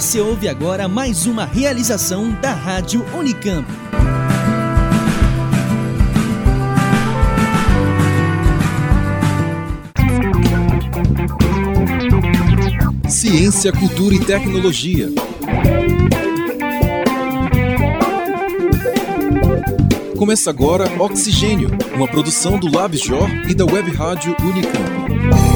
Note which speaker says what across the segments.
Speaker 1: Você ouve agora mais uma realização da Rádio Unicamp.
Speaker 2: Ciência, cultura e tecnologia. Começa agora Oxigênio, uma produção do LabJOR e da Web Rádio Unicamp.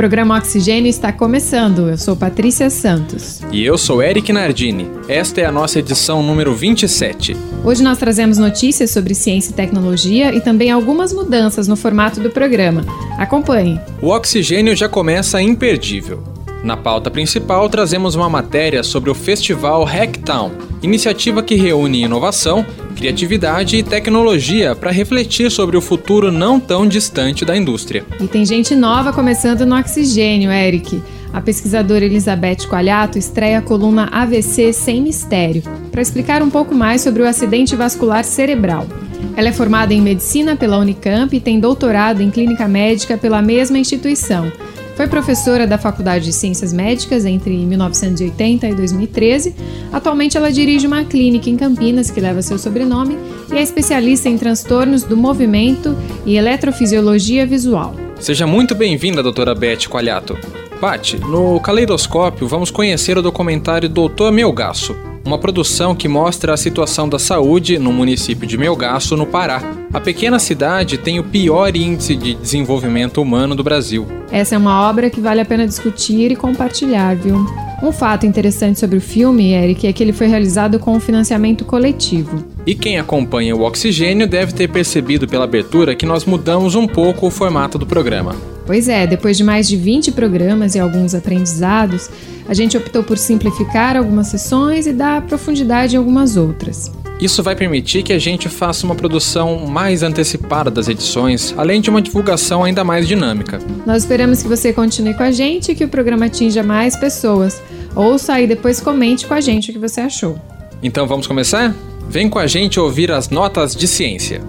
Speaker 3: Programa Oxigênio está começando. Eu sou Patrícia Santos.
Speaker 4: E eu sou Eric Nardini. Esta é a nossa edição número 27.
Speaker 3: Hoje nós trazemos notícias sobre ciência e tecnologia e também algumas mudanças no formato do programa. Acompanhe.
Speaker 4: O Oxigênio já começa imperdível. Na pauta principal, trazemos uma matéria sobre o Festival Hacktown, iniciativa que reúne inovação, criatividade e tecnologia para refletir sobre o futuro não tão distante da indústria.
Speaker 3: E tem gente nova começando no Oxigênio, Eric. A pesquisadora Elizabeth Coalhato estreia a coluna AVC Sem Mistério, para explicar um pouco mais sobre o acidente vascular cerebral. Ela é formada em medicina pela Unicamp e tem doutorado em clínica médica pela mesma instituição. Foi professora da Faculdade de Ciências Médicas entre 1980 e 2013. Atualmente, ela dirige uma clínica em Campinas que leva seu sobrenome e é especialista em transtornos do movimento e eletrofisiologia visual.
Speaker 4: Seja muito bem-vinda, doutora Beth Coalhato. Pati, no Caleidoscópio vamos conhecer o documentário Doutor Melgaço, uma produção que mostra a situação da saúde no município de Melgaço, no Pará. A pequena cidade tem o pior índice de desenvolvimento humano do Brasil.
Speaker 3: Essa é uma obra que vale a pena discutir e compartilhar, viu? Um fato interessante sobre o filme, Eric, é que ele foi realizado com um financiamento coletivo.
Speaker 4: E quem acompanha o Oxigênio deve ter percebido pela abertura que nós mudamos um pouco o formato do programa.
Speaker 3: Pois é, depois de mais de 20 programas e alguns aprendizados, a gente optou por simplificar algumas sessões e dar profundidade em algumas outras.
Speaker 4: Isso vai permitir que a gente faça uma produção mais antecipada das edições, além de uma divulgação ainda mais dinâmica.
Speaker 3: Nós esperamos que você continue com a gente e que o programa atinja mais pessoas. Ouça e depois comente com a gente o que você achou.
Speaker 4: Então vamos começar? Vem com a gente ouvir as notas de ciência.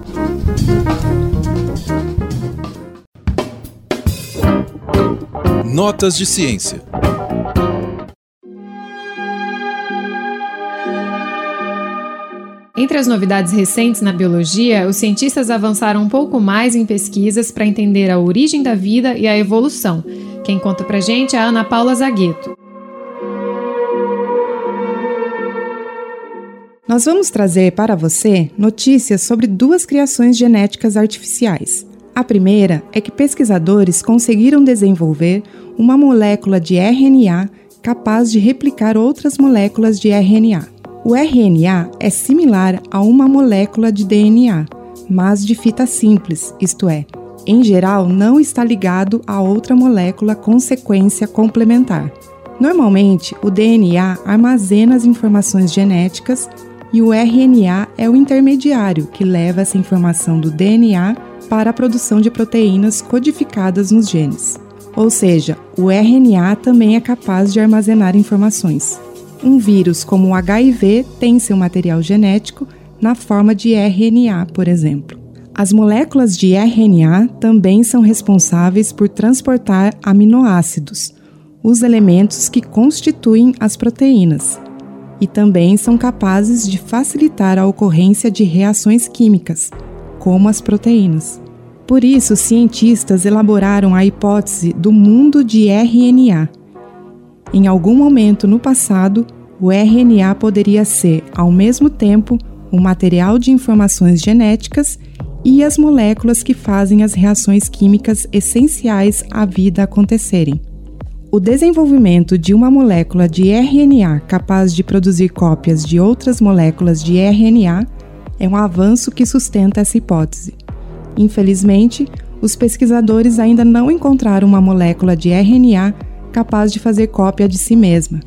Speaker 2: Notas de ciência.
Speaker 3: Entre as novidades recentes na biologia, os cientistas avançaram um pouco mais em pesquisas para entender a origem da vida e a evolução. Quem conta pra gente é a Ana Paula Zagueto.
Speaker 5: Nós vamos trazer para você notícias sobre duas criações genéticas artificiais. A primeira é que pesquisadores conseguiram desenvolver uma molécula de RNA capaz de replicar outras moléculas de RNA. O RNA é similar a uma molécula de DNA, mas de fita simples, isto é, em geral não está ligado a outra molécula com sequência complementar. Normalmente, o DNA armazena as informações genéticas e o RNA é o intermediário que leva essa informação do DNA para a produção de proteínas codificadas nos genes. Ou seja, o RNA também é capaz de armazenar informações um vírus como o HIV tem seu material genético na forma de RNA, por exemplo. As moléculas de RNA também são responsáveis por transportar aminoácidos, os elementos que constituem as proteínas, e também são capazes de facilitar a ocorrência de reações químicas, como as proteínas. Por isso, cientistas elaboraram a hipótese do mundo de RNA em algum momento no passado, o RNA poderia ser, ao mesmo tempo, o um material de informações genéticas e as moléculas que fazem as reações químicas essenciais à vida acontecerem. O desenvolvimento de uma molécula de RNA capaz de produzir cópias de outras moléculas de RNA é um avanço que sustenta essa hipótese. Infelizmente, os pesquisadores ainda não encontraram uma molécula de RNA capaz de fazer cópia de si mesma.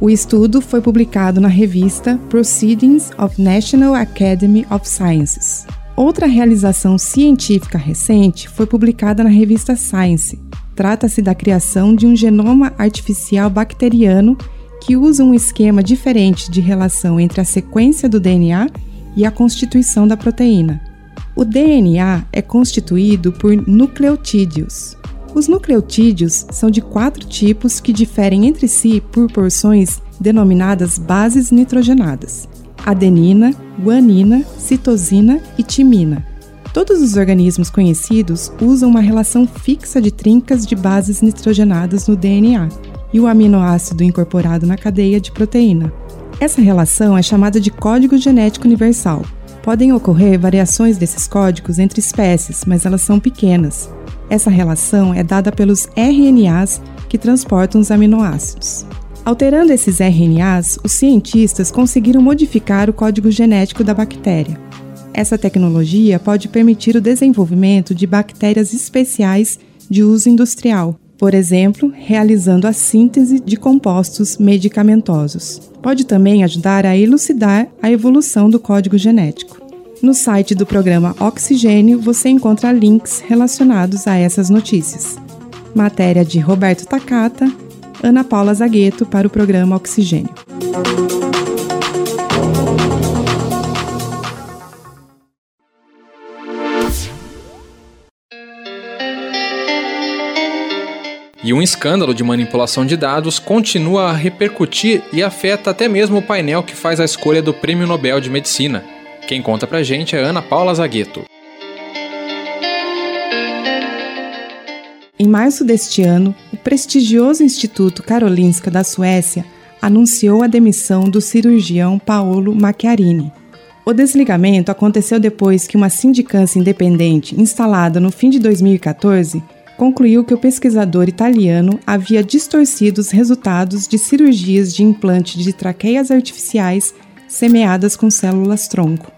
Speaker 5: O estudo foi publicado na revista Proceedings of National Academy of Sciences. Outra realização científica recente foi publicada na revista Science. Trata-se da criação de um genoma artificial bacteriano que usa um esquema diferente de relação entre a sequência do DNA e a constituição da proteína. O DNA é constituído por nucleotídeos. Os nucleotídeos são de quatro tipos que diferem entre si por porções denominadas bases nitrogenadas: adenina, guanina, citosina e timina. Todos os organismos conhecidos usam uma relação fixa de trincas de bases nitrogenadas no DNA e o aminoácido incorporado na cadeia de proteína. Essa relação é chamada de código genético universal Podem ocorrer variações desses códigos entre espécies, mas elas são pequenas. Essa relação é dada pelos RNAs que transportam os aminoácidos. Alterando esses RNAs, os cientistas conseguiram modificar o código genético da bactéria. Essa tecnologia pode permitir o desenvolvimento de bactérias especiais de uso industrial, por exemplo, realizando a síntese de compostos medicamentosos. Pode também ajudar a elucidar a evolução do código genético. No site do programa Oxigênio você encontra links relacionados a essas notícias. Matéria de Roberto Takata, Ana Paula Zagueto para o programa Oxigênio.
Speaker 4: E um escândalo de manipulação de dados continua a repercutir e afeta até mesmo o painel que faz a escolha do Prêmio Nobel de Medicina. Quem conta pra gente é Ana Paula Zagueto.
Speaker 5: Em março deste ano, o prestigioso Instituto Karolinska da Suécia anunciou a demissão do cirurgião Paolo Macchiarini. O desligamento aconteceu depois que uma sindicância independente instalada no fim de 2014 concluiu que o pesquisador italiano havia distorcido os resultados de cirurgias de implante de traqueias artificiais semeadas com células-tronco.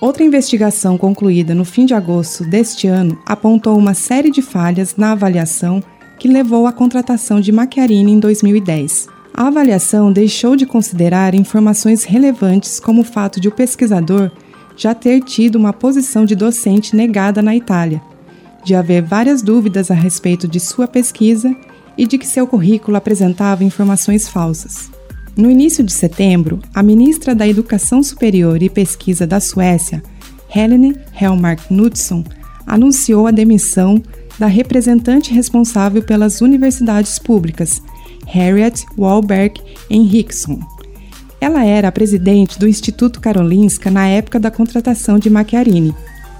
Speaker 5: Outra investigação concluída no fim de agosto deste ano apontou uma série de falhas na avaliação que levou à contratação de Macchiarini em 2010. A avaliação deixou de considerar informações relevantes como o fato de o pesquisador já ter tido uma posição de docente negada na Itália, de haver várias dúvidas a respeito de sua pesquisa e de que seu currículo apresentava informações falsas. No início de setembro, a ministra da Educação Superior e Pesquisa da Suécia, Helene Helmark Knudsen, anunciou a demissão da representante responsável pelas universidades públicas, Harriet Wahlberg Henriksson. Ela era a presidente do Instituto Karolinska na época da contratação de Macchiarini.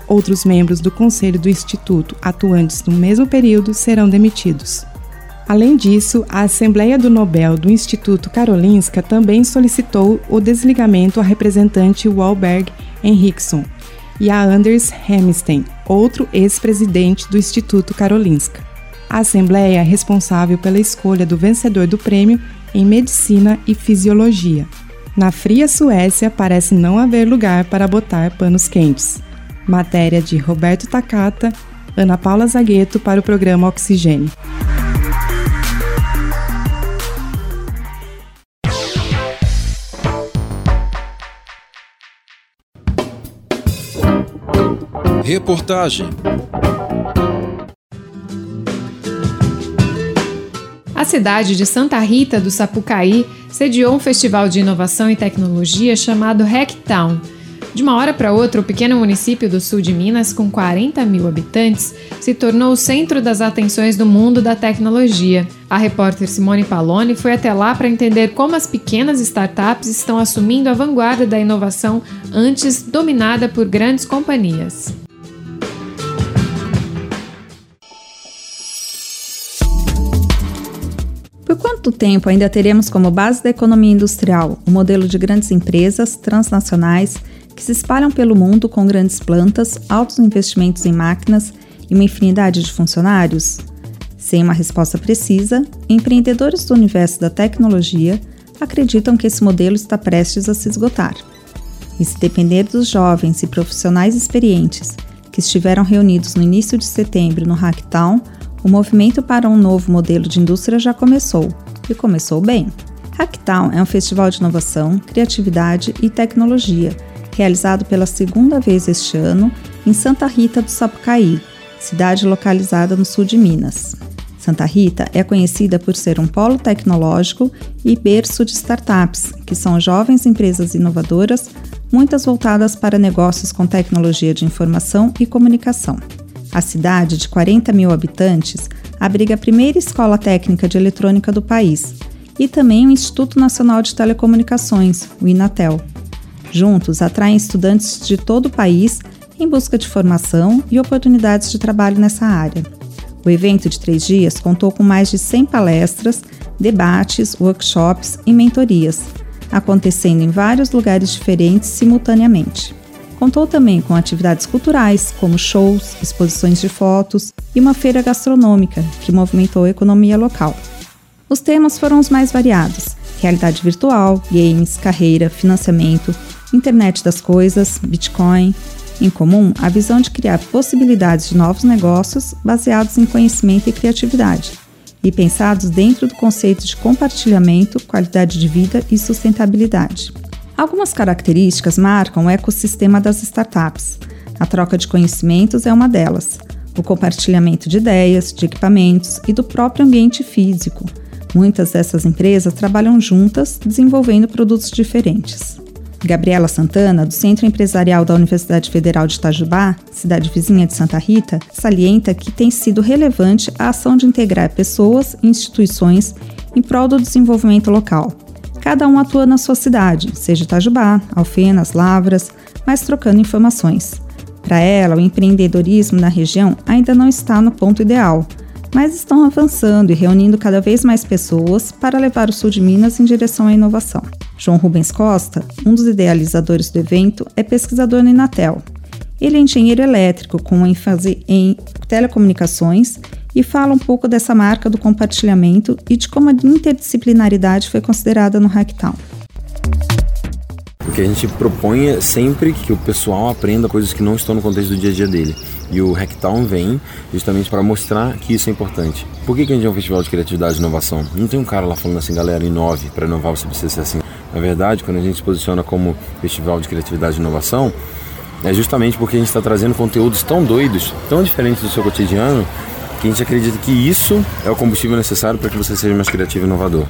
Speaker 5: Outros membros do conselho do instituto atuantes no mesmo período serão demitidos. Além disso, a Assembleia do Nobel do Instituto Karolinska também solicitou o desligamento à representante Wahlberg Henriksson e a Anders Hemstein, outro ex-presidente do Instituto Karolinska. A Assembleia é responsável pela escolha do vencedor do prêmio em Medicina e Fisiologia. Na fria Suécia, parece não haver lugar para botar panos quentes. Matéria de Roberto Takata, Ana Paula Zagueto para o programa Oxigênio.
Speaker 2: Reportagem
Speaker 3: A cidade de Santa Rita do Sapucaí sediou um festival de inovação e tecnologia chamado Hacktown de uma hora para outra, o pequeno município do sul de Minas, com 40 mil habitantes, se tornou o centro das atenções do mundo da tecnologia. A repórter Simone Paloni foi até lá para entender como as pequenas startups estão assumindo a vanguarda da inovação antes dominada por grandes companhias.
Speaker 6: Quanto tempo ainda teremos como base da economia industrial o modelo de grandes empresas transnacionais que se espalham pelo mundo com grandes plantas, altos investimentos em máquinas e uma infinidade de funcionários? Sem uma resposta precisa, empreendedores do universo da tecnologia acreditam que esse modelo está prestes a se esgotar. E se depender dos jovens e profissionais experientes que estiveram reunidos no início de setembro no Hacktown, o movimento para um novo modelo de indústria já começou, e começou bem. Hacktown é um festival de inovação, criatividade e tecnologia realizado pela segunda vez este ano em Santa Rita do Sapucaí, cidade localizada no sul de Minas. Santa Rita é conhecida por ser um polo tecnológico e berço de startups, que são jovens empresas inovadoras muitas voltadas para negócios com tecnologia de informação e comunicação. A cidade, de 40 mil habitantes, abriga a primeira escola técnica de eletrônica do país e também o Instituto Nacional de Telecomunicações, o Inatel. Juntos, atraem estudantes de todo o país em busca de formação e oportunidades de trabalho nessa área. O evento de três dias contou com mais de 100 palestras, debates, workshops e mentorias, acontecendo em vários lugares diferentes simultaneamente. Contou também com atividades culturais, como shows, exposições de fotos e uma feira gastronômica, que movimentou a economia local. Os temas foram os mais variados: realidade virtual, games, carreira, financiamento, internet das coisas, Bitcoin. Em comum, a visão de criar possibilidades de novos negócios baseados em conhecimento e criatividade, e pensados dentro do conceito de compartilhamento, qualidade de vida e sustentabilidade. Algumas características marcam o ecossistema das startups. A troca de conhecimentos é uma delas, o compartilhamento de ideias, de equipamentos e do próprio ambiente físico. Muitas dessas empresas trabalham juntas, desenvolvendo produtos diferentes. Gabriela Santana, do Centro Empresarial da Universidade Federal de Itajubá, cidade vizinha de Santa Rita, salienta que tem sido relevante a ação de integrar pessoas e instituições em prol do desenvolvimento local. Cada um atua na sua cidade, seja Itajubá, Alfenas, Lavras, mas trocando informações. Para ela, o empreendedorismo na região ainda não está no ponto ideal, mas estão avançando e reunindo cada vez mais pessoas para levar o sul de Minas em direção à inovação. João Rubens Costa, um dos idealizadores do evento, é pesquisador no Inatel. Ele é engenheiro elétrico com ênfase em telecomunicações e fala um pouco dessa marca do compartilhamento e de como a interdisciplinaridade foi considerada no Hacktown.
Speaker 7: O que a gente propõe é sempre que o pessoal aprenda coisas que não estão no contexto do dia a dia dele. E o Hacktown vem justamente para mostrar que isso é importante. Por que, que a gente é um festival de criatividade e inovação? Não tem um cara lá falando assim, galera, inove, para inovar você precisa ser assim. Na verdade, quando a gente se posiciona como festival de criatividade e inovação, é justamente porque a gente está trazendo conteúdos tão doidos, tão diferentes do seu cotidiano, que a gente acredita que isso é o combustível necessário para que você seja mais criativo e inovador.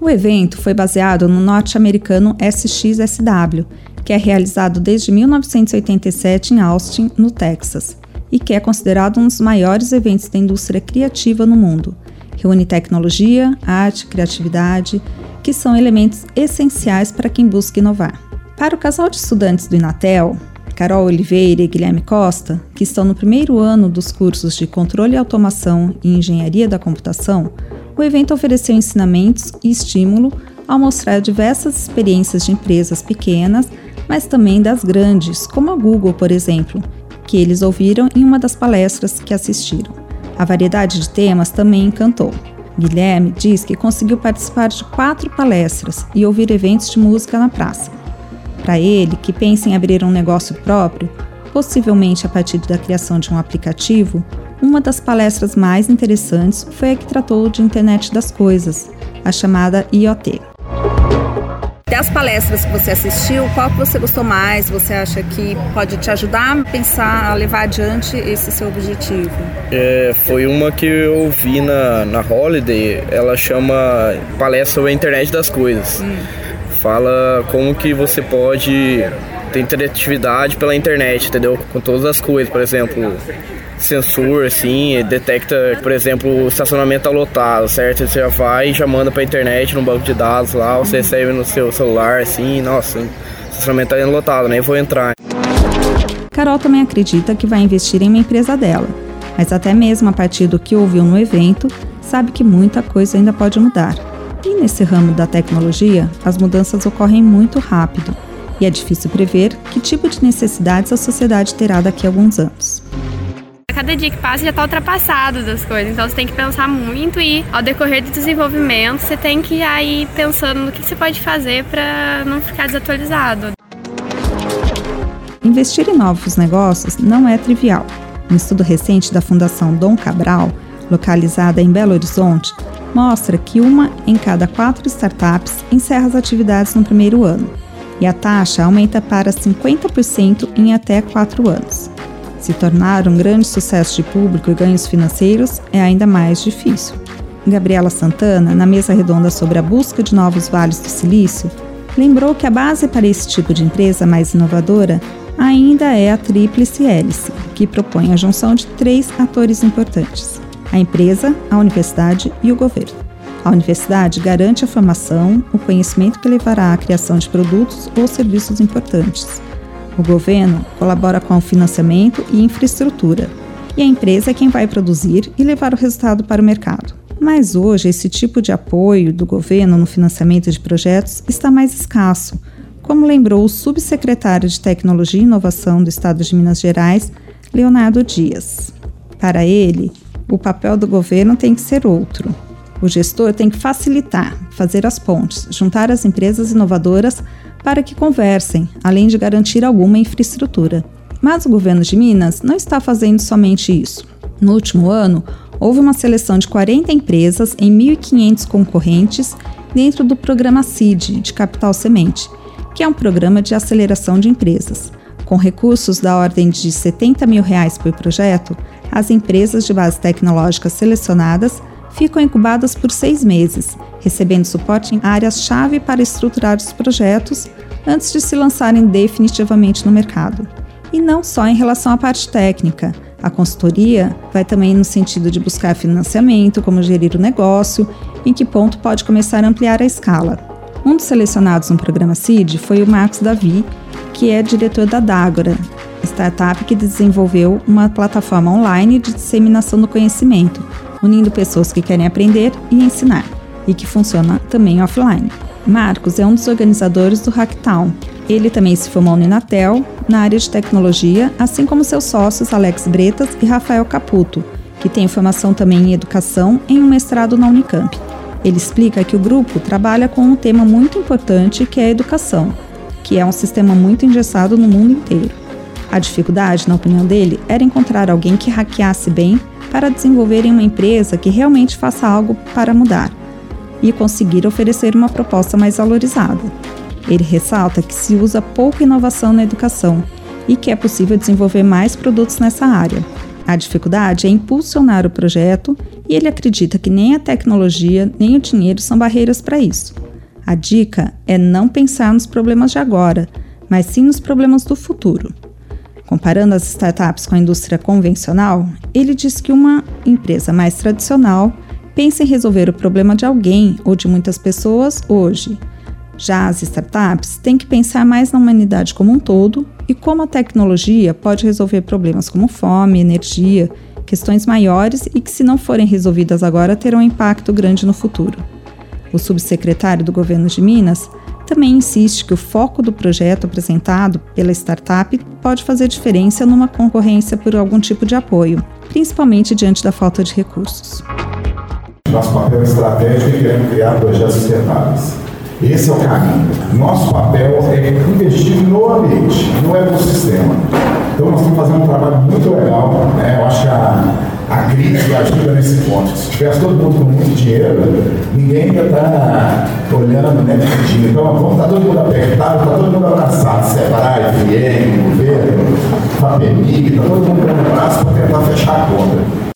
Speaker 6: O evento foi baseado no norte-americano SXSW, que é realizado desde 1987 em Austin, no Texas, e que é considerado um dos maiores eventos da indústria criativa no mundo. Reúne tecnologia, arte, criatividade, que são elementos essenciais para quem busca inovar. Para o casal de estudantes do Inatel, Carol Oliveira e Guilherme Costa, que estão no primeiro ano dos cursos de Controle e Automação e Engenharia da Computação, o evento ofereceu ensinamentos e estímulo ao mostrar diversas experiências de empresas pequenas, mas também das grandes, como a Google, por exemplo, que eles ouviram em uma das palestras que assistiram. A variedade de temas também encantou. Guilherme diz que conseguiu participar de quatro palestras e ouvir eventos de música na praça. Para ele, que pensa em abrir um negócio próprio, possivelmente a partir da criação de um aplicativo, uma das palestras mais interessantes foi a que tratou de internet das coisas, a chamada IoT
Speaker 8: das palestras que você assistiu, qual que você gostou mais? Você acha que pode te ajudar a pensar, a levar adiante esse seu objetivo?
Speaker 9: É, foi uma que eu vi na, na Holiday, ela chama Palestra sobre a Internet das Coisas. Hum. Fala como que você pode ter interatividade pela internet, entendeu? Com todas as coisas, por exemplo, sensor, assim, detecta, por exemplo, o estacionamento tá lotado, certo? Você já vai e já manda pra internet, no banco de dados lá, você recebe no seu celular, assim, nossa, o estacionamento tá lotado, nem vou entrar.
Speaker 6: Carol também acredita que vai investir em uma empresa dela, mas até mesmo a partir do que ouviu no evento, sabe que muita coisa ainda pode mudar. E nesse ramo da tecnologia, as mudanças ocorrem muito rápido, e é difícil prever que tipo de necessidades a sociedade terá daqui a alguns anos
Speaker 10: cada dia que passa já está ultrapassado das coisas. Então você tem que pensar muito e ao decorrer do desenvolvimento você tem que ir aí pensando no que você pode fazer para não ficar desatualizado.
Speaker 6: Investir em novos negócios não é trivial. Um estudo recente da Fundação Dom Cabral, localizada em Belo Horizonte, mostra que uma em cada quatro startups encerra as atividades no primeiro ano, e a taxa aumenta para 50% em até quatro anos. Se tornar um grande sucesso de público e ganhos financeiros é ainda mais difícil. Gabriela Santana, na mesa redonda sobre a busca de novos vales do silício, lembrou que a base para esse tipo de empresa mais inovadora ainda é a Tríplice Hélice, que propõe a junção de três atores importantes: a empresa, a universidade e o governo. A universidade garante a formação, o conhecimento que levará à criação de produtos ou serviços importantes. O governo colabora com o financiamento e infraestrutura, e a empresa é quem vai produzir e levar o resultado para o mercado. Mas hoje, esse tipo de apoio do governo no financiamento de projetos está mais escasso, como lembrou o subsecretário de Tecnologia e Inovação do Estado de Minas Gerais, Leonardo Dias. Para ele, o papel do governo tem que ser outro. O gestor tem que facilitar, fazer as pontes, juntar as empresas inovadoras para que conversem, além de garantir alguma infraestrutura. Mas o governo de Minas não está fazendo somente isso. No último ano, houve uma seleção de 40 empresas em 1.500 concorrentes dentro do programa CID de Capital Semente, que é um programa de aceleração de empresas. Com recursos da ordem de 70 mil reais por projeto, as empresas de base tecnológica selecionadas ficam incubadas por seis meses, recebendo suporte em áreas-chave para estruturar os projetos antes de se lançarem definitivamente no mercado. E não só em relação à parte técnica. A consultoria vai também no sentido de buscar financiamento, como gerir o negócio, em que ponto pode começar a ampliar a escala. Um dos selecionados no programa CID foi o Marcos Davi, que é diretor da Dágora, startup que desenvolveu uma plataforma online de disseminação do conhecimento, unindo pessoas que querem aprender e ensinar, e que funciona também offline. Marcos é um dos organizadores do Hacktown. Ele também se formou no Inatel, na área de tecnologia, assim como seus sócios Alex Bretas e Rafael Caputo, que tem formação também em educação em um mestrado na Unicamp. Ele explica que o grupo trabalha com um tema muito importante que é a educação, que é um sistema muito engessado no mundo inteiro. A dificuldade, na opinião dele, era encontrar alguém que hackeasse bem para desenvolver em uma empresa que realmente faça algo para mudar e conseguir oferecer uma proposta mais valorizada. Ele ressalta que se usa pouca inovação na educação e que é possível desenvolver mais produtos nessa área. A dificuldade é impulsionar o projeto e ele acredita que nem a tecnologia nem o dinheiro são barreiras para isso. A dica é não pensar nos problemas de agora, mas sim nos problemas do futuro. Comparando as startups com a indústria convencional, ele diz que uma empresa mais tradicional pensa em resolver o problema de alguém ou de muitas pessoas hoje. Já as startups têm que pensar mais na humanidade como um todo e como a tecnologia pode resolver problemas como fome, energia, questões maiores e que, se não forem resolvidas agora, terão impacto grande no futuro. O subsecretário do governo de Minas também insiste que o foco do projeto apresentado pela startup pode fazer diferença numa concorrência por algum tipo de apoio, principalmente diante da falta de recursos.
Speaker 11: Nosso papel estratégico é criar projetos sustentáveis. Esse é o caminho. Nosso papel é investir no ambiente, no ecossistema. Então nós estamos fazendo um trabalho muito legal. Né? Eu acho que a, a crise ajuda nesse ponto. Se tivesse todo mundo com muito dinheiro, ninguém ia estar olhando né, pedindo. Então, estar todo mundo apertado, está todo mundo abraçado, Sebrae, FIEM, governo, FAPEMIG, está todo mundo com o braço para tentar fechar a conta.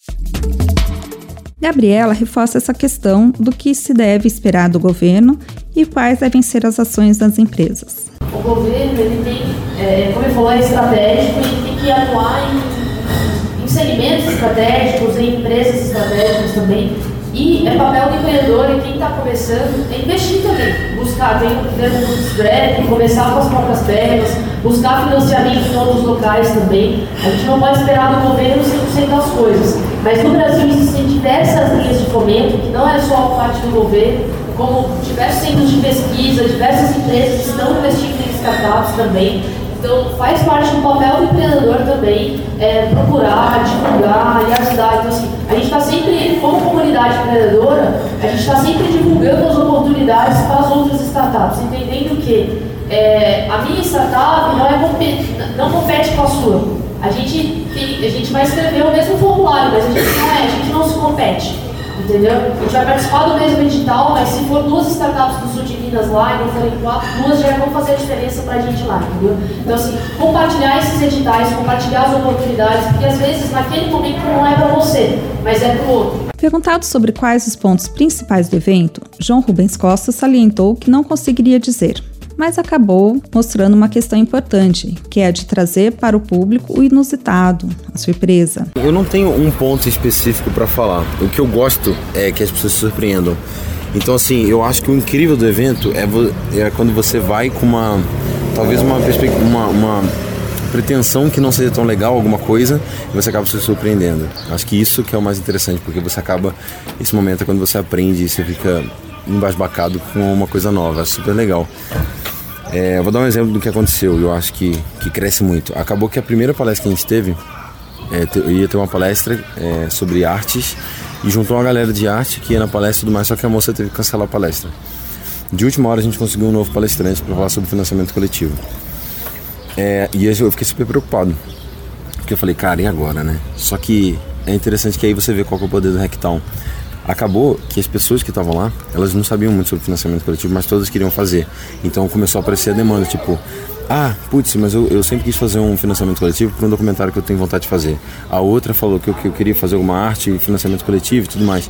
Speaker 6: Gabriela reforça essa questão do que se deve esperar do governo e quais devem ser as ações das empresas.
Speaker 12: O governo, ele tem, é, como ele falou, é estratégico e tem que atuar em segmentos estratégicos, em empresas estratégicas também. E é papel do empreendedor e quem está começando é investir também. Buscar, tem termo bootstrap, começar com as próprias pernas, buscar financiamento em outros locais também. A gente não pode esperar do governo 100% das coisas. Mas no Brasil existem diversas linhas de fomento, que não é só parte do governo, como diversos centros de pesquisa, diversas empresas estão investindo em startups também. Então, faz parte do papel do empreendedor também é, procurar, divulgar e ajudar. Então, assim, a gente está sempre, como comunidade empreendedora, a gente está sempre divulgando as oportunidades para as outras startups, entendendo que é, a minha startup não, é, não compete com a sua. A gente, a gente vai escrever o mesmo formulário, mas a gente não é, a gente não se compete. Entendeu? A gente vai participar do mesmo edital, mas se for duas startups do sul de Minas lá e não forem quatro, duas já vão fazer a diferença para a gente lá, entendeu? Então, assim, compartilhar esses editais, compartilhar as oportunidades, porque às vezes naquele momento não é para você, mas é para o outro.
Speaker 6: Perguntado sobre quais os pontos principais do evento, João Rubens Costa salientou que não conseguiria dizer, mas acabou mostrando uma questão importante, que é a de trazer para o público o inusitado, a surpresa.
Speaker 7: Eu não tenho um ponto específico para falar. O que eu gosto é que as pessoas se surpreendam. Então, assim, eu acho que o incrível do evento é, é quando você vai com uma. talvez uma, uma, uma pretensão que não seja tão legal alguma coisa e você acaba se surpreendendo. Acho que isso que é o mais interessante, porque você acaba. Esse momento é quando você aprende e você fica embasbacado com uma coisa nova. É super legal. É, vou dar um exemplo do que aconteceu eu acho que, que cresce muito. Acabou que a primeira palestra que a gente teve, é, eu ia ter uma palestra é, sobre artes e juntou uma galera de arte que ia na palestra e tudo mais, só que a moça teve que cancelar a palestra. De última hora a gente conseguiu um novo palestrante para falar sobre financiamento coletivo. É, e eu fiquei super preocupado. Porque eu falei, cara, e agora, né? Só que é interessante que aí você vê qual é o poder do Hacktown. Acabou que as pessoas que estavam lá, elas não sabiam muito sobre financiamento coletivo, mas todas queriam fazer. Então começou a aparecer a demanda, tipo, ah, putz, mas eu, eu sempre quis fazer um financiamento coletivo para um documentário que eu tenho vontade de fazer. A outra falou que eu, que eu queria fazer alguma arte, financiamento coletivo e tudo mais.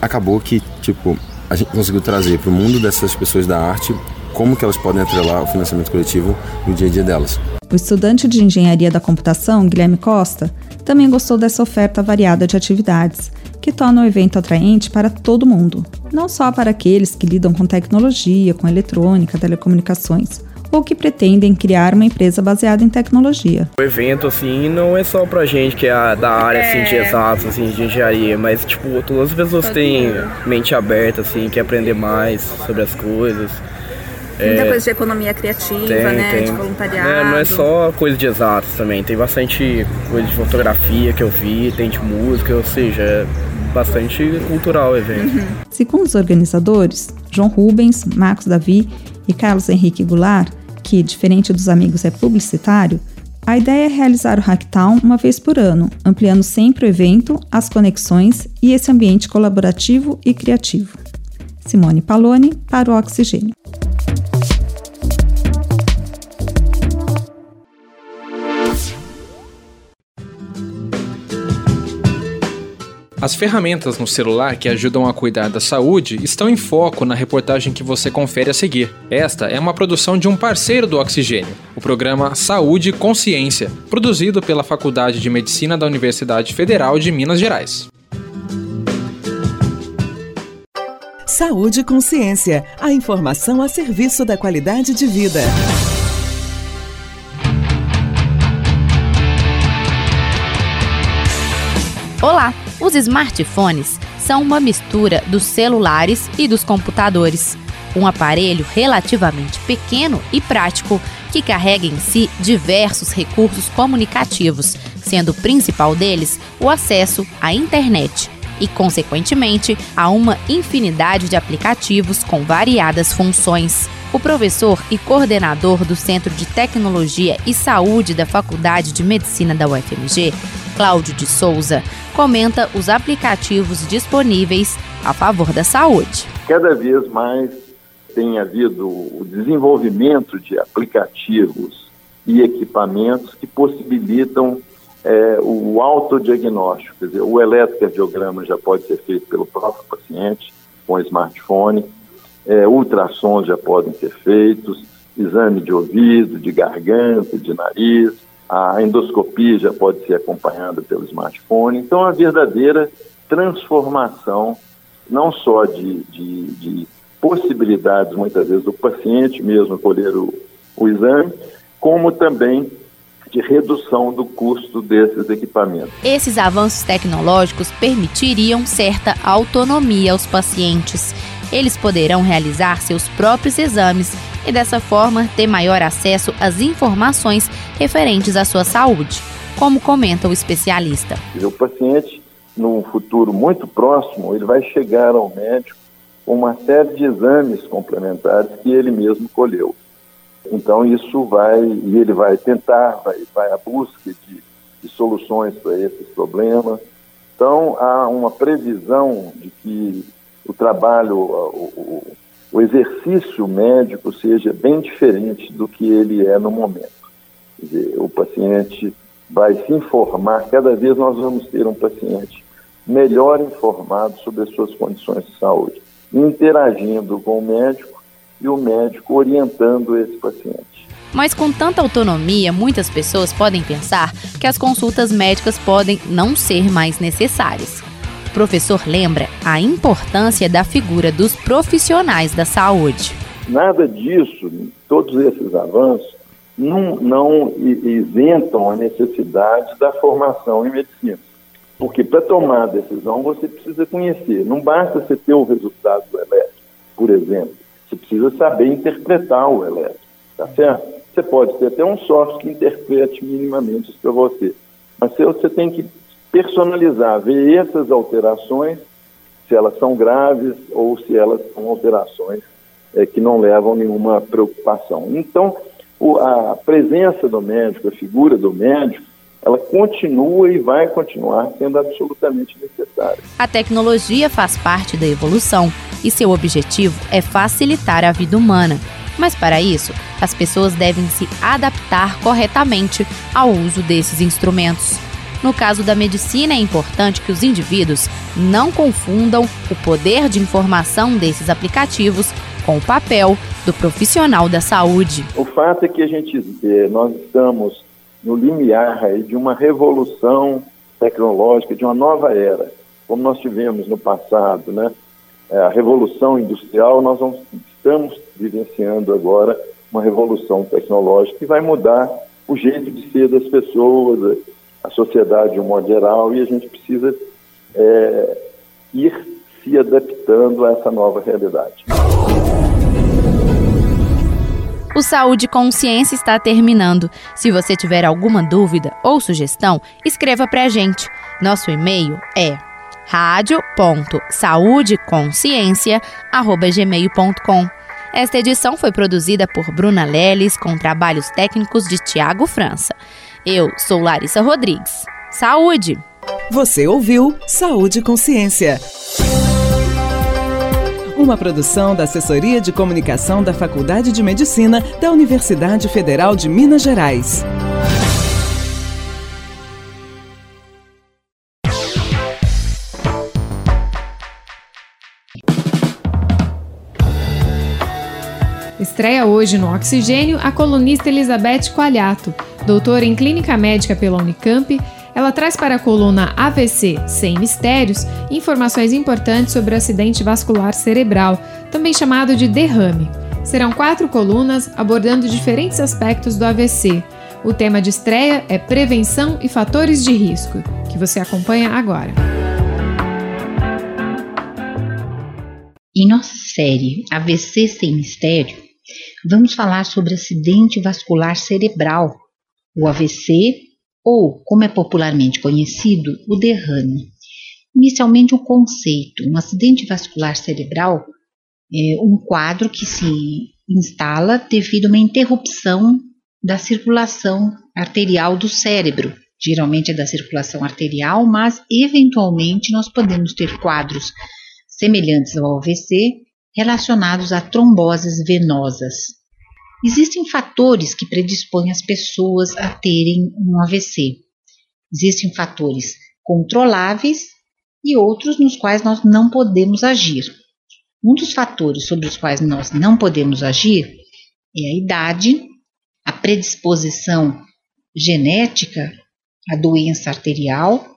Speaker 7: Acabou que, tipo, a gente conseguiu trazer para o mundo dessas pessoas da arte como que elas podem atrelar o financiamento coletivo no dia a dia delas.
Speaker 6: O estudante de engenharia da computação, Guilherme Costa, também gostou dessa oferta variada de atividades, que torna o evento atraente para todo mundo, não só para aqueles que lidam com tecnologia, com eletrônica, telecomunicações, ou que pretendem criar uma empresa baseada em tecnologia.
Speaker 9: O evento, assim, não é só pra gente que é da área, assim, de é. exatos, assim, de engenharia, mas, tipo, todas as pessoas têm mente aberta, assim, quer aprender mais sobre as coisas.
Speaker 8: Muita é, coisa de economia criativa, tem, né? Tem. De voluntariado.
Speaker 9: É, não é só coisa de exatos também. Tem bastante coisa de fotografia que eu vi, tem de música, ou seja, é bastante cultural o evento. Uhum.
Speaker 6: Segundo os organizadores, João Rubens, Marcos Davi e Carlos Henrique Goulart, que, diferente dos amigos, é publicitário, a ideia é realizar o Hacktown uma vez por ano, ampliando sempre o evento, as conexões e esse ambiente colaborativo e criativo. Simone Paloni, para o Oxigênio.
Speaker 4: As ferramentas no celular que ajudam a cuidar da saúde estão em foco na reportagem que você confere a seguir. Esta é uma produção de um parceiro do Oxigênio, o programa Saúde e Consciência, produzido pela Faculdade de Medicina da Universidade Federal de Minas Gerais.
Speaker 1: Saúde e Consciência, a informação a serviço da qualidade de vida.
Speaker 13: Olá! Os smartphones são uma mistura dos celulares e dos computadores. Um aparelho relativamente pequeno e prático que carrega em si diversos recursos comunicativos, sendo o principal deles o acesso à internet e, consequentemente, a uma infinidade de aplicativos com variadas funções. O professor e coordenador do Centro de Tecnologia e Saúde da Faculdade de Medicina da UFMG, Cláudio de Souza, comenta os aplicativos disponíveis a favor da saúde.
Speaker 14: Cada vez mais tem havido o desenvolvimento de aplicativos e equipamentos que possibilitam é, o autodiagnóstico, quer dizer, o eletrocardiograma já pode ser feito pelo próprio paciente com smartphone, é, ultrassons já podem ser feitos, exame de ouvido, de garganta, de nariz, a endoscopia já pode ser acompanhada pelo smartphone. Então, a verdadeira transformação, não só de, de, de possibilidades, muitas vezes, do paciente mesmo colher o, o exame, como também de redução do custo desses equipamentos.
Speaker 13: Esses avanços tecnológicos permitiriam certa autonomia aos pacientes. Eles poderão realizar seus próprios exames e dessa forma ter maior acesso às informações referentes à sua saúde, como comenta o especialista.
Speaker 14: O paciente, num futuro muito próximo, ele vai chegar ao médico com uma série de exames complementares que ele mesmo colheu. Então isso vai, e ele vai tentar, vai, vai à busca de, de soluções para esses problemas. Então há uma previsão de que o trabalho, o, o, exercício médico seja bem diferente do que ele é no momento. Dizer, o paciente vai se informar, cada vez nós vamos ter um paciente melhor informado sobre as suas condições de saúde, interagindo com o médico e o médico orientando esse paciente.
Speaker 13: Mas com tanta autonomia, muitas pessoas podem pensar que as consultas médicas podem não ser mais necessárias. Professor lembra a importância da figura dos profissionais da saúde.
Speaker 14: Nada disso, todos esses avanços, não, não isentam a necessidade da formação em medicina. Porque para tomar a decisão você precisa conhecer. Não basta você ter o resultado do elétrico, por exemplo. Você precisa saber interpretar o elétrico, tá certo? Você pode ter até um software que interprete minimamente isso para você. Mas você tem que personalizar, ver essas alterações, se elas são graves ou se elas são alterações é, que não levam nenhuma preocupação. Então, o, a presença do médico, a figura do médico, ela continua e vai continuar sendo absolutamente necessária.
Speaker 13: A tecnologia faz parte da evolução e seu objetivo é facilitar a vida humana. Mas para isso, as pessoas devem se adaptar corretamente ao uso desses instrumentos. No caso da medicina, é importante que os indivíduos não confundam o poder de informação desses aplicativos com o papel do profissional da saúde.
Speaker 14: O fato é que a gente, nós estamos no limiar de uma revolução tecnológica, de uma nova era, como nós tivemos no passado, né? É, a revolução industrial, nós estamos vivenciando agora uma revolução tecnológica que vai mudar o jeito de ser das pessoas, a sociedade de um modo geral, e a gente precisa é, ir se adaptando a essa nova realidade.
Speaker 13: O Saúde Consciência está terminando. Se você tiver alguma dúvida ou sugestão, escreva para a gente. Nosso e-mail é radio.saudeconsciência.gmail.com Esta edição foi produzida por Bruna Leles com trabalhos técnicos de Tiago França. Eu sou Larissa Rodrigues. Saúde!
Speaker 1: Você ouviu Saúde e Consciência. Uma produção da Assessoria de Comunicação da Faculdade de Medicina da Universidade Federal de Minas Gerais.
Speaker 3: Estreia hoje no Oxigênio a colunista Elizabeth Coalhato, doutora em Clínica Médica pela Unicamp ela traz para a coluna AVC Sem Mistérios informações importantes sobre o acidente vascular cerebral, também chamado de derrame. Serão quatro colunas abordando diferentes aspectos do AVC. O tema de estreia é Prevenção e Fatores de Risco, que você acompanha agora.
Speaker 15: Em nossa série AVC Sem Mistério, vamos falar sobre acidente vascular cerebral, o AVC ou, como é popularmente conhecido, o derrame. Inicialmente, o um conceito, um acidente vascular cerebral é um quadro que se instala devido a uma interrupção da circulação arterial do cérebro. Geralmente é da circulação arterial, mas eventualmente nós podemos ter quadros semelhantes ao AVC relacionados a tromboses venosas. Existem fatores que predispõem as pessoas a terem um AVC. Existem fatores controláveis e outros nos quais nós não podemos agir. Um dos fatores sobre os quais nós não podemos agir é a idade, a predisposição genética à doença arterial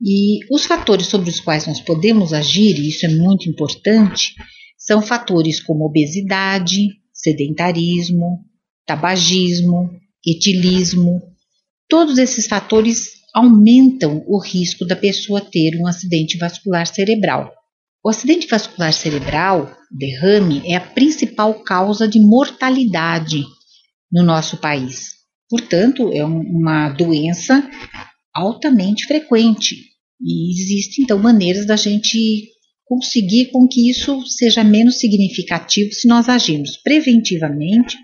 Speaker 15: e os fatores sobre os quais nós podemos agir, e isso é muito importante, são fatores como obesidade, sedentarismo, tabagismo, etilismo. Todos esses fatores aumentam o risco da pessoa ter um acidente vascular cerebral. O acidente vascular cerebral, derrame, é a principal causa de mortalidade no nosso país. Portanto, é uma doença altamente frequente e existem então maneiras da gente conseguir com que isso seja menos significativo se nós agirmos preventivamente,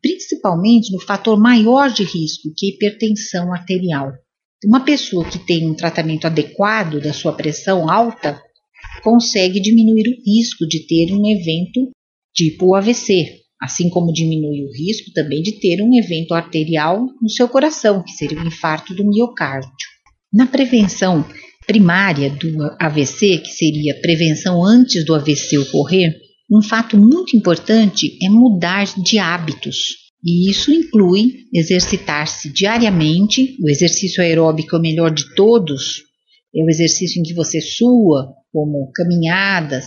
Speaker 15: principalmente no fator maior de risco, que é a hipertensão arterial. Uma pessoa que tem um tratamento adequado da sua pressão alta consegue diminuir o risco de ter um evento tipo o AVC, assim como diminui o risco também de ter um evento arterial no seu coração, que seria o infarto do miocárdio. Na prevenção primária do AVC, que seria prevenção antes do AVC ocorrer, Um fato muito importante é mudar de hábitos. E isso inclui exercitar-se diariamente. O exercício aeróbico é o melhor de todos. É o exercício em que você sua, como caminhadas,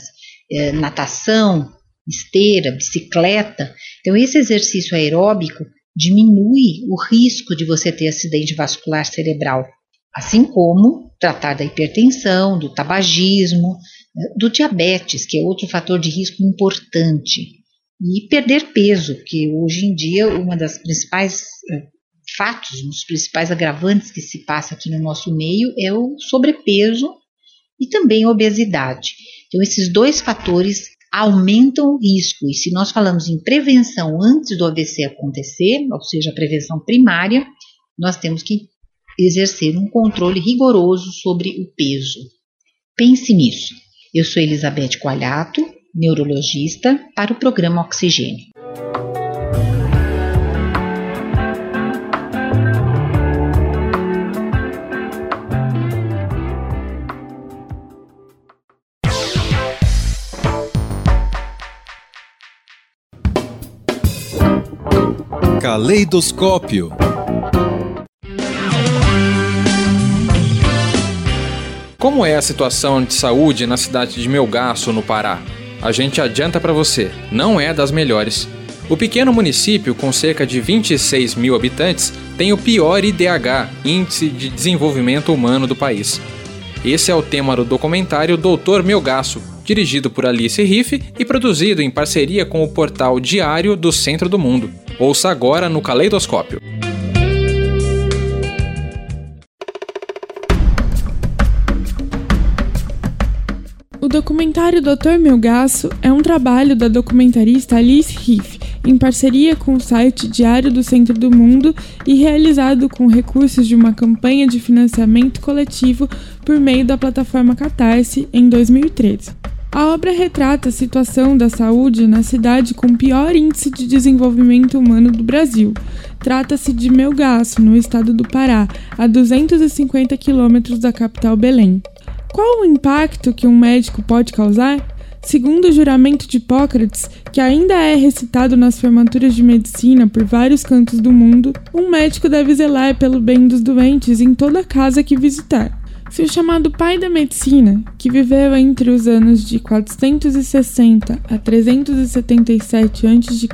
Speaker 15: é, natação, esteira, bicicleta. Então, esse exercício aeróbico diminui o risco de você ter acidente vascular cerebral, assim como tratar da hipertensão, do tabagismo, do diabetes, que é outro fator de risco importante, e perder peso, que hoje em dia uma das principais eh, fatos, um dos principais agravantes que se passa aqui no nosso meio é o sobrepeso e também a obesidade. Então esses dois fatores aumentam o risco. E se nós falamos em prevenção antes do AVC acontecer, ou seja, a prevenção primária, nós temos que exercer um controle rigoroso sobre o peso. Pense nisso. Eu sou Elizabeth Coalhato, neurologista, para o programa Oxigênio.
Speaker 2: Caleidoscópio.
Speaker 4: Como é a situação de saúde na cidade de Melgaço, no Pará? A gente adianta para você, não é das melhores. O pequeno município, com cerca de 26 mil habitantes, tem o pior IDH, Índice de Desenvolvimento Humano do país. Esse é o tema do documentário Doutor Melgaço, dirigido por Alice Riff e produzido em parceria com o portal Diário do Centro do Mundo. Ouça agora no Caleidoscópio.
Speaker 16: Documentário Dr. Melgaço é um trabalho da documentarista Alice Riff, em parceria com o site Diário do Centro do Mundo e realizado com recursos de uma campanha de financiamento coletivo por meio da plataforma Catarse em 2013. A obra retrata a situação da saúde na cidade com pior índice de desenvolvimento humano do Brasil. Trata-se de Melgaço, no estado do Pará, a 250 quilômetros da capital Belém. Qual o impacto que um médico pode causar? Segundo o juramento de Hipócrates, que ainda é recitado nas formaturas de medicina por vários cantos do mundo, um médico deve zelar pelo bem dos doentes em toda casa que visitar. Se o chamado pai da medicina, que viveu entre os anos de 460 a 377 a.C.,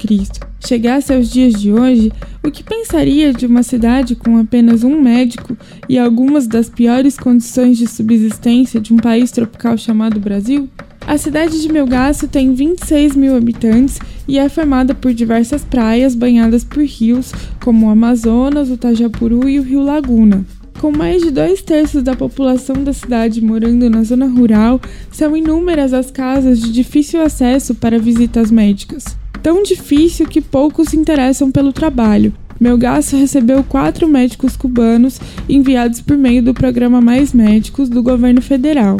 Speaker 16: chegasse aos dias de hoje, o que pensaria de uma cidade com apenas um médico e algumas das piores condições de subsistência de um país tropical chamado Brasil? A cidade de Melgaço tem 26 mil habitantes e é formada por diversas praias banhadas por rios, como o Amazonas, o Tajapuru e o Rio Laguna. Com mais de dois terços da população da cidade morando na zona rural, são inúmeras as casas de difícil acesso para visitas médicas. Tão difícil que poucos se interessam pelo trabalho. Melgaço recebeu quatro médicos cubanos enviados por meio do programa Mais Médicos do governo federal.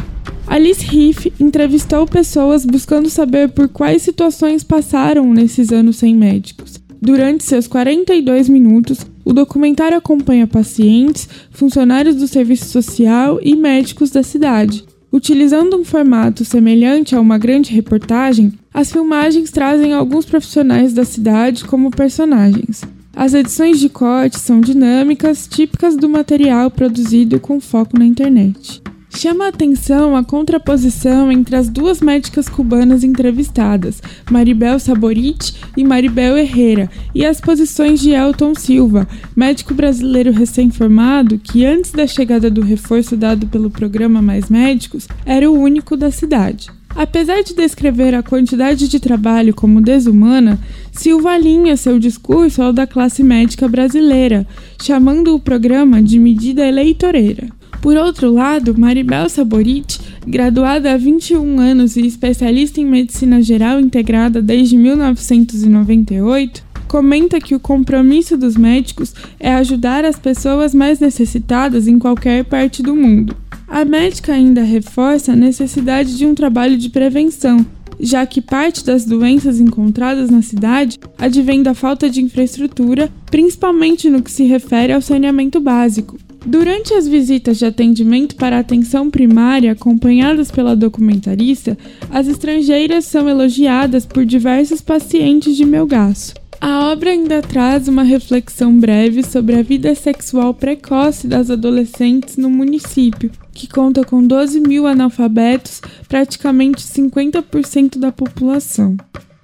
Speaker 16: Alice Riff entrevistou pessoas buscando saber por quais situações passaram nesses anos sem médicos. Durante seus 42 minutos, o documentário acompanha pacientes, funcionários do serviço social e médicos da cidade. Utilizando um formato semelhante a uma grande reportagem, as filmagens trazem alguns profissionais da cidade como personagens. As edições de corte são dinâmicas, típicas do material produzido com foco na internet. Chama a atenção a contraposição entre as duas médicas cubanas entrevistadas, Maribel Saborit e Maribel Herrera, e as posições de Elton Silva, médico brasileiro recém-formado que, antes da chegada do reforço dado pelo programa Mais Médicos, era o único da cidade. Apesar de descrever a quantidade de trabalho como desumana, Silva alinha seu discurso ao da classe médica brasileira, chamando o programa de medida eleitoreira. Por outro lado, Maribel Saborit, graduada há 21 anos e especialista em medicina geral integrada desde 1998, comenta que o compromisso dos médicos é ajudar as pessoas mais necessitadas em qualquer parte do mundo. A médica ainda reforça a necessidade de um trabalho de prevenção, já que parte das doenças encontradas na cidade advém da falta de infraestrutura, principalmente no que se refere ao saneamento básico. Durante as visitas de atendimento para atenção primária acompanhadas pela documentarista, as estrangeiras são elogiadas por diversos pacientes de Melgaço. A obra ainda traz uma reflexão breve sobre a vida sexual precoce das adolescentes no município, que conta com 12 mil analfabetos, praticamente 50% da população.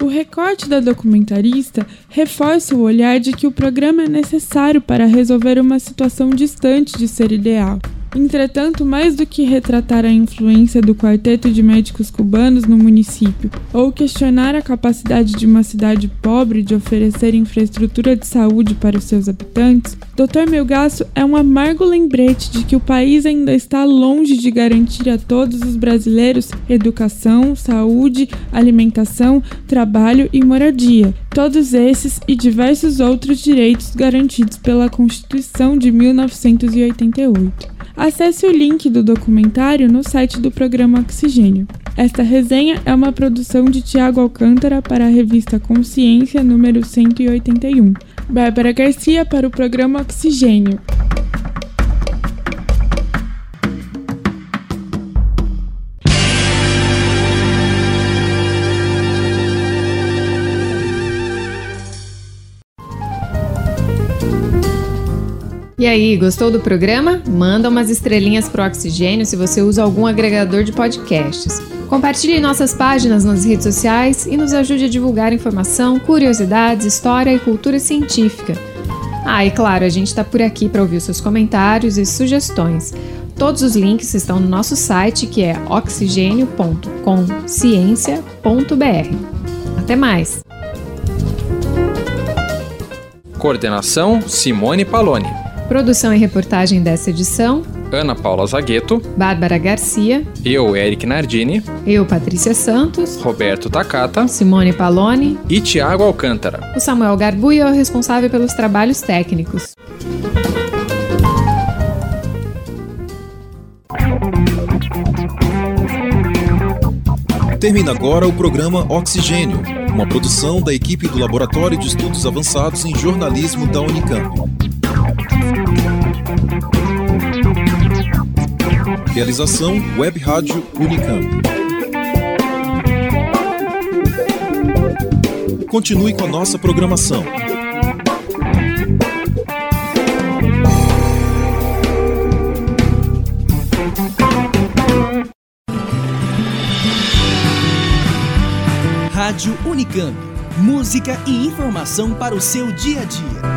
Speaker 16: O recorte da documentarista reforça o olhar de que o programa é necessário para resolver uma situação distante de ser ideal. Entretanto, mais do que retratar a influência do quarteto de médicos cubanos no município ou questionar a capacidade de uma cidade pobre de oferecer infraestrutura de saúde para os seus habitantes, Dr. Melgaço é um amargo lembrete de que o país ainda está longe de garantir a todos os brasileiros educação, saúde, alimentação, trabalho e moradia, todos esses e diversos outros direitos garantidos pela Constituição de 1988. Acesse o link do documentário no site do programa Oxigênio. Esta resenha é uma produção de Tiago Alcântara para a revista Consciência número 181. Bárbara Garcia para o programa Oxigênio.
Speaker 3: E aí, gostou do programa? Manda umas estrelinhas pro Oxigênio se você usa algum agregador de podcasts. Compartilhe nossas páginas nas redes sociais e nos ajude a divulgar informação, curiosidades, história e cultura científica. Ah, e claro, a gente está por aqui para ouvir seus comentários e sugestões. Todos os links estão no nosso site que é oxigênio.consciência.br. Até mais!
Speaker 4: Coordenação Simone Paloni.
Speaker 3: Produção e reportagem dessa edição:
Speaker 4: Ana Paula Zagueto,
Speaker 3: Bárbara Garcia,
Speaker 4: eu, Eric Nardini,
Speaker 3: eu, Patrícia Santos,
Speaker 4: Roberto Takata,
Speaker 3: Simone Paloni
Speaker 4: e Tiago Alcântara.
Speaker 3: O Samuel Garbuio é o responsável pelos trabalhos técnicos.
Speaker 2: Termina agora o programa Oxigênio, uma produção da equipe do Laboratório de Estudos Avançados em Jornalismo da Unicamp. Realização Web Rádio Unicamp. Continue com a nossa programação.
Speaker 17: Rádio Unicamp. Música e informação para o seu dia a dia.